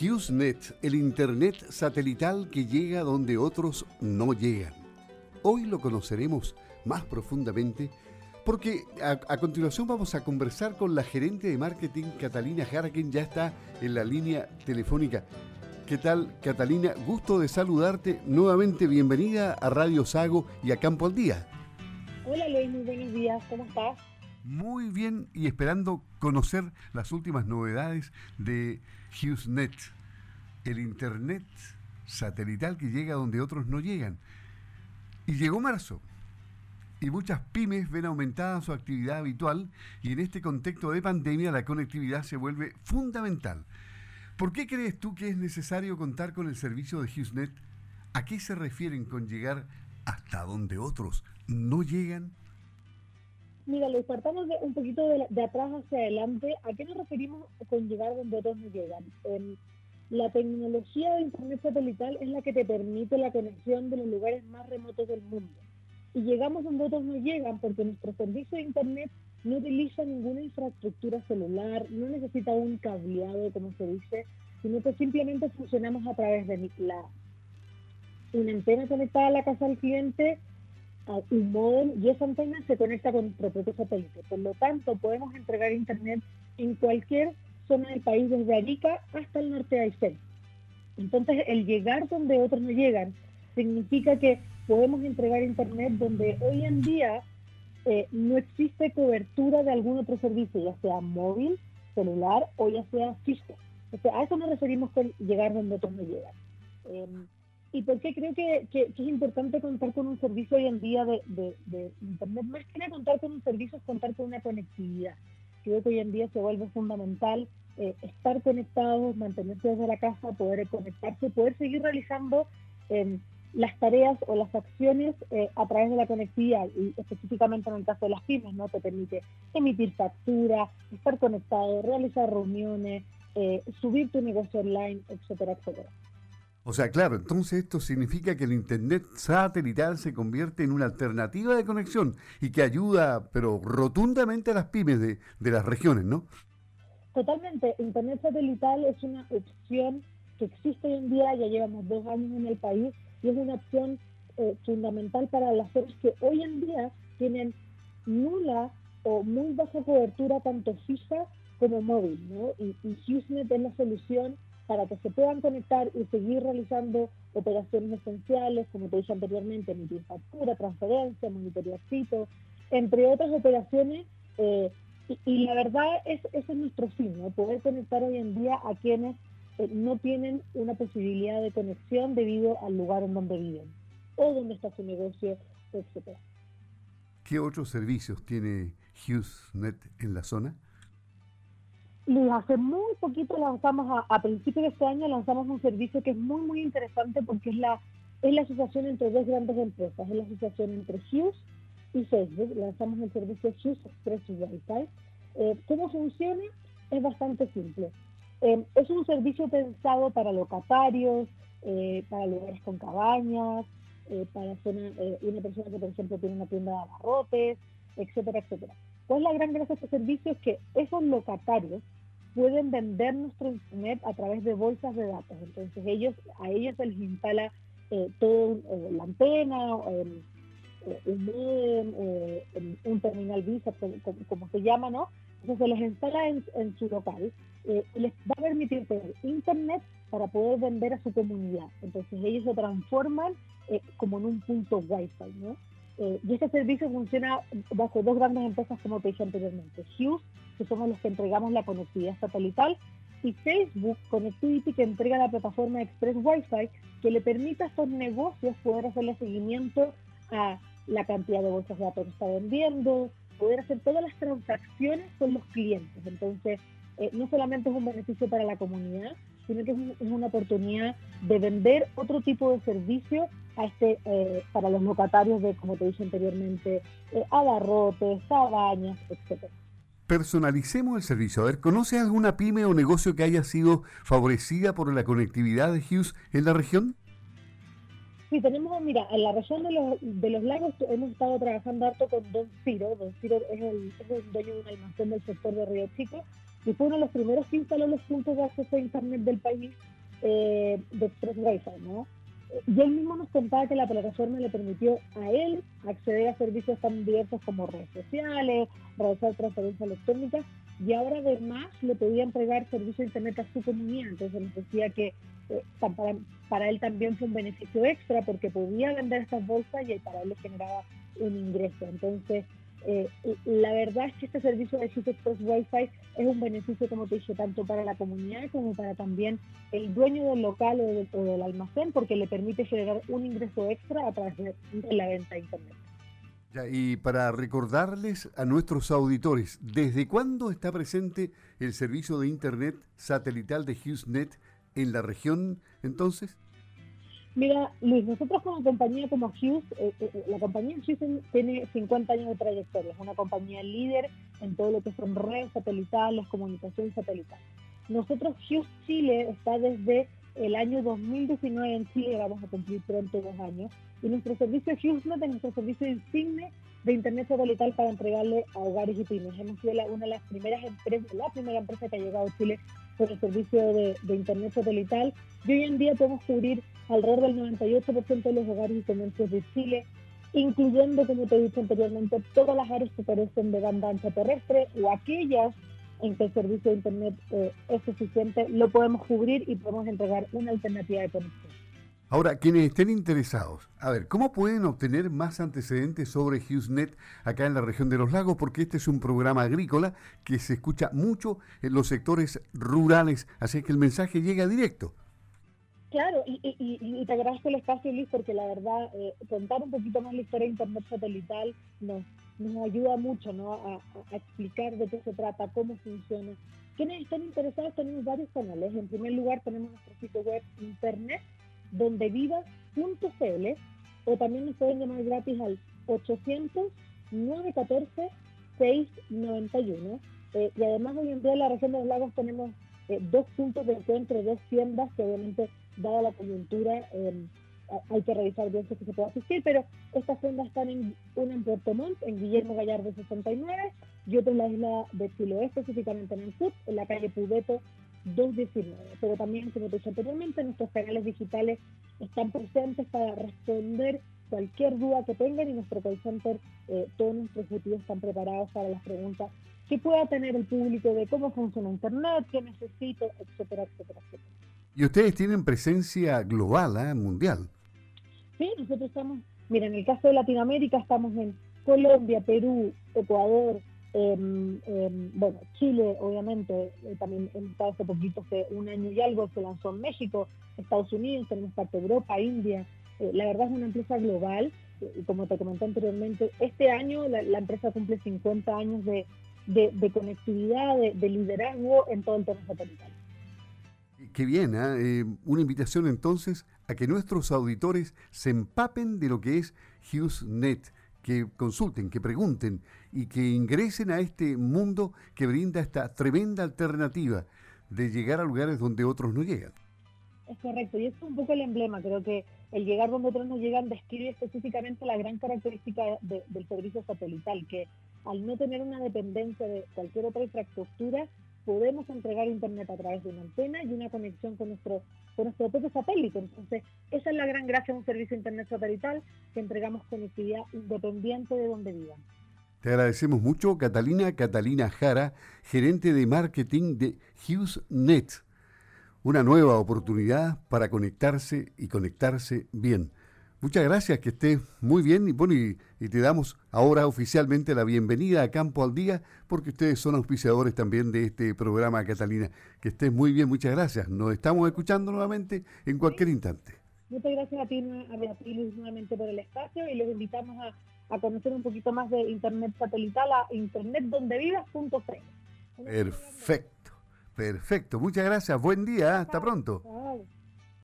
HughesNet, el Internet satelital que llega donde otros no llegan. Hoy lo conoceremos más profundamente porque a, continuación vamos a conversar con la gerente de marketing Catalina Jara, ya está en la línea telefónica. ¿Qué tal, Catalina? Gusto de saludarte. Nuevamente bienvenida a Radio Sago y a Campo al Día. Hola Luis, buenos días. ¿Cómo estás? Muy bien y esperando conocer las últimas novedades de HughesNet, el Internet satelital que llega donde otros no llegan. Y llegó marzo y muchas pymes ven aumentada su actividad habitual y en este contexto de pandemia la conectividad se vuelve fundamental. ¿Por qué crees tú que es necesario contar con el servicio de HughesNet? ¿A qué se refieren con llegar hasta donde otros no llegan? Mira, lo partamos de, un poquito de, atrás hacia adelante. ¿A qué nos referimos con llegar donde otros no llegan? la tecnología de Internet satelital es la que te permite la conexión de los lugares más remotos del mundo. Y llegamos donde otros no llegan porque nuestro servicio de Internet no utiliza ninguna infraestructura celular, no necesita un cableado, como se dice, sino que simplemente funcionamos a través de la, una antena conectada a la casa del cliente modem y esa antena se conecta con nuestro propio satélite. Por lo tanto, podemos entregar internet en cualquier zona del país, desde Arica hasta el norte de Aysén. Entonces, el llegar donde otros no llegan significa que podemos entregar internet donde hoy en día eh, no existe cobertura de algún otro servicio, ya sea móvil, celular o ya sea fijo. a eso nos referimos con llegar donde otros no llegan. Em, ¿Y por qué creo que, es importante contar con un servicio hoy en día de, Internet? Más que contar con un servicio es contar con una conectividad. Creo que hoy en día se vuelve fundamental eh, estar conectados, mantenerse desde la casa, poder conectarse, poder seguir realizando em, las tareas o las acciones eh, a través de la conectividad y específicamente en el caso de las pymes, ¿no? Te permite emitir factura, estar conectado, realizar reuniones, eh, subir tu negocio online, etcétera, etcétera. O sea, claro, entonces esto significa que el Internet satelital se convierte en una alternativa de conexión y que ayuda, pero rotundamente a las pymes de, las regiones, ¿no? Totalmente. Internet satelital es una opción que existe hoy en día, ya llevamos dos años en el país, y es una opción eh, fundamental para las zonas que hoy en día tienen nula o muy baja cobertura tanto fija como móvil, ¿no? Y, y es la solución para que se puedan conectar y seguir realizando operaciones esenciales, como te dije anteriormente, emitir factura, transferencia, monitorear sitios, entre otras operaciones. Eh, y, la verdad, es, ese es nuestro fin, ¿no? poder conectar hoy en día a quienes eh, no tienen una posibilidad de conexión debido al lugar en donde viven o donde está su negocio, etc. ¿Qué otros servicios tiene HughesNet en la zona? Hace muy poquito lanzamos, a, principios de este año, lanzamos un servicio que es muy, muy interesante porque es la, es la asociación entre dos grandes empresas, es la asociación entre Hughes y Facebook. Lanzamos el servicio Hughes Express Wi-Fi. Eh, ¿Cómo funciona? Es bastante simple. Eh, es un servicio pensado para locatarios, eh, para lugares con cabañas, para una persona que, por ejemplo, tiene una tienda de abarrotes, etcétera, etcétera. Pues la gran gracia de este servicio es que esos locatarios pueden vender nuestro internet a través de bolsas de datos. Entonces ellos a ellos se les instala eh, todo eh, la antena, eh, un modem, un terminal Visa, como, se llama, ¿no? Entonces se les instala en, su local y les va a permitir tener internet para poder vender a su comunidad. Entonces ellos se transforman como en un punto Wi-Fi, ¿no? Y este servicio funciona bajo dos grandes empresas, como te dije anteriormente. Hughes que somos los que entregamos la conectividad satelital, y Facebook Connectivity, que entrega la plataforma Express Wi-Fi, que le permite a estos negocios poder hacerle seguimiento a la cantidad de bolsas de datos que está vendiendo, poder hacer todas las transacciones con los clientes. Entonces, eh, no solamente es un beneficio para la comunidad, sino que es, una oportunidad de vender otro tipo de servicio a este, eh, para los locatarios de, como te dije anteriormente, eh, abarrotes, cabañas, etcétera personalicemos el servicio. A ver, ¿conoce alguna pyme o negocio que haya sido favorecida por la conectividad de Hughes en la región? Sí, tenemos, mira, en la región de los, de los lagos hemos estado trabajando harto con Don Ciro. Don Ciro es el, dueño de un almacén del sector de Río Chico. y fue uno de los primeros que instaló los puntos de acceso a Internet del país eh, de Express Wi-Fi, ¿no? Y él mismo nos contaba que la plataforma le permitió a él acceder a servicios tan diversos como redes sociales, realizar transferencias electrónicas y ahora además le podía entregar servicio de Internet a su comunidad. Entonces nos decía que eh, para, para, él también fue un beneficio extra porque podía vender estas bolsas y para él le generaba un ingreso. Entonces eh, la verdad es que este servicio de Hughes Express Wi-Fi es un beneficio, como te dije, tanto para la comunidad como para también el dueño del local o del, almacén, porque le permite generar un ingreso extra a través de, la venta de Internet. y para recordarles a nuestros auditores, ¿desde cuándo está presente el servicio de Internet satelital de HughesNet en la región entonces? Mira, Luis, nosotros como compañía como Hughes, eh, eh, eh, la compañía Hughes tiene 50 años de trayectoria, es una compañía líder en todo lo que son redes satelitales, comunicación satelital. Nosotros, Hughes Chile, está desde el año 2019 en Chile, vamos a cumplir pronto dos años, y nuestro servicio HughesNet es nuestro servicio insigne de Internet satelital para entregarle a hogares y pymes. Hemos sido una de las primeras empresas, la primera empresa que ha llegado a Chile con el servicio de, de Internet satelital, y hoy en día podemos cubrir alrededor del 98% de los hogares y comercios de Chile, incluyendo, como te he dicho anteriormente, todas las áreas que carecen de banda ancha terrestre o aquellas en que el servicio de Internet eh, es suficiente, lo podemos cubrir y podemos entregar una alternativa de conexión. Ahora, quienes estén interesados, a ver, ¿cómo pueden obtener más antecedentes sobre HughesNet acá en la región de los lagos? Porque este es un programa agrícola que se escucha mucho en los sectores rurales, así que el mensaje llega directo. Claro, y, y, te agradezco el espacio, Luis, porque la verdad, eh, contar un poquito más la historia de Internet satelital nos, nos ayuda mucho ¿no? A, explicar de qué se trata, cómo funciona. Quienes están interesados tenemos varios canales. En primer lugar tenemos nuestro sitio web internet, donde vivas.cl, o también nos pueden llamar gratis al 800-914-691. Eh, y además hoy en día en la región de los lagos tenemos eh, dos puntos de encuentro, dos tiendas que obviamente dada la coyuntura, em, hay que revisar bien si se puede asistir, pero estas tiendas están en, una en Puerto Montt, en Guillermo Gallardo 69, y otra en la isla de Chiloé, específicamente en el sur, en la calle Pubeto 219. Pero también, como te dije anteriormente, nuestros canales digitales están presentes para responder cualquier duda que tengan y nuestro call center, eh, todos nuestros ejecutivos están preparados para las preguntas que pueda tener el público de cómo funciona Internet, qué necesito, etcétera, etcétera, etcétera. Y ustedes tienen presencia global, ¿eh? mundial. Sí, nosotros estamos, mira, en el caso de Latinoamérica estamos en Colombia, Perú, Ecuador, em, em, bueno, Chile, obviamente, eh, también estado hace poquito, hace un año y algo, se lanzó en México, Estados Unidos, tenemos parte de Europa, India. Eh, la verdad es una empresa global, eh, y como te comenté anteriormente, este año la, empresa cumple 50 años de, de, conectividad, de, de, liderazgo en todo el tema satelital. Qué bien, ¿ah? eh, una invitación entonces a que nuestros auditores se empapen de lo que es HughesNet, que consulten, que pregunten y que ingresen a este mundo que brinda esta tremenda alternativa de llegar a lugares donde otros no llegan. Es correcto, y es un poco el emblema. Creo que el llegar donde otros no llegan describe específicamente la gran característica del servicio satelital, que al no tener una dependencia de cualquier otra infraestructura, podemos entregar internet a través de una antena y una conexión con nuestro, con nuestro propio satélite. Entonces, esa es la gran gracia de un servicio internet satelital, que entregamos conectividad independiente de donde vivan. Te agradecemos mucho, Catalina Catalina Jara, gerente de marketing de HughesNet. Una nueva oportunidad para conectarse y conectarse bien. Muchas gracias, que estés muy bien y, bueno, y, te damos ahora oficialmente la bienvenida a Campo al Día porque ustedes son auspiciadores también de este programa, Catalina. Que estés muy bien, muchas gracias. Nos estamos escuchando nuevamente en cualquier instante. Muchas gracias a ti, a Luis, nuevamente por el espacio y los invitamos a, conocer un poquito más de Internet satelital a internetdondevivas.com. Perfecto, perfecto. Muchas gracias. Buen día. Hasta pronto.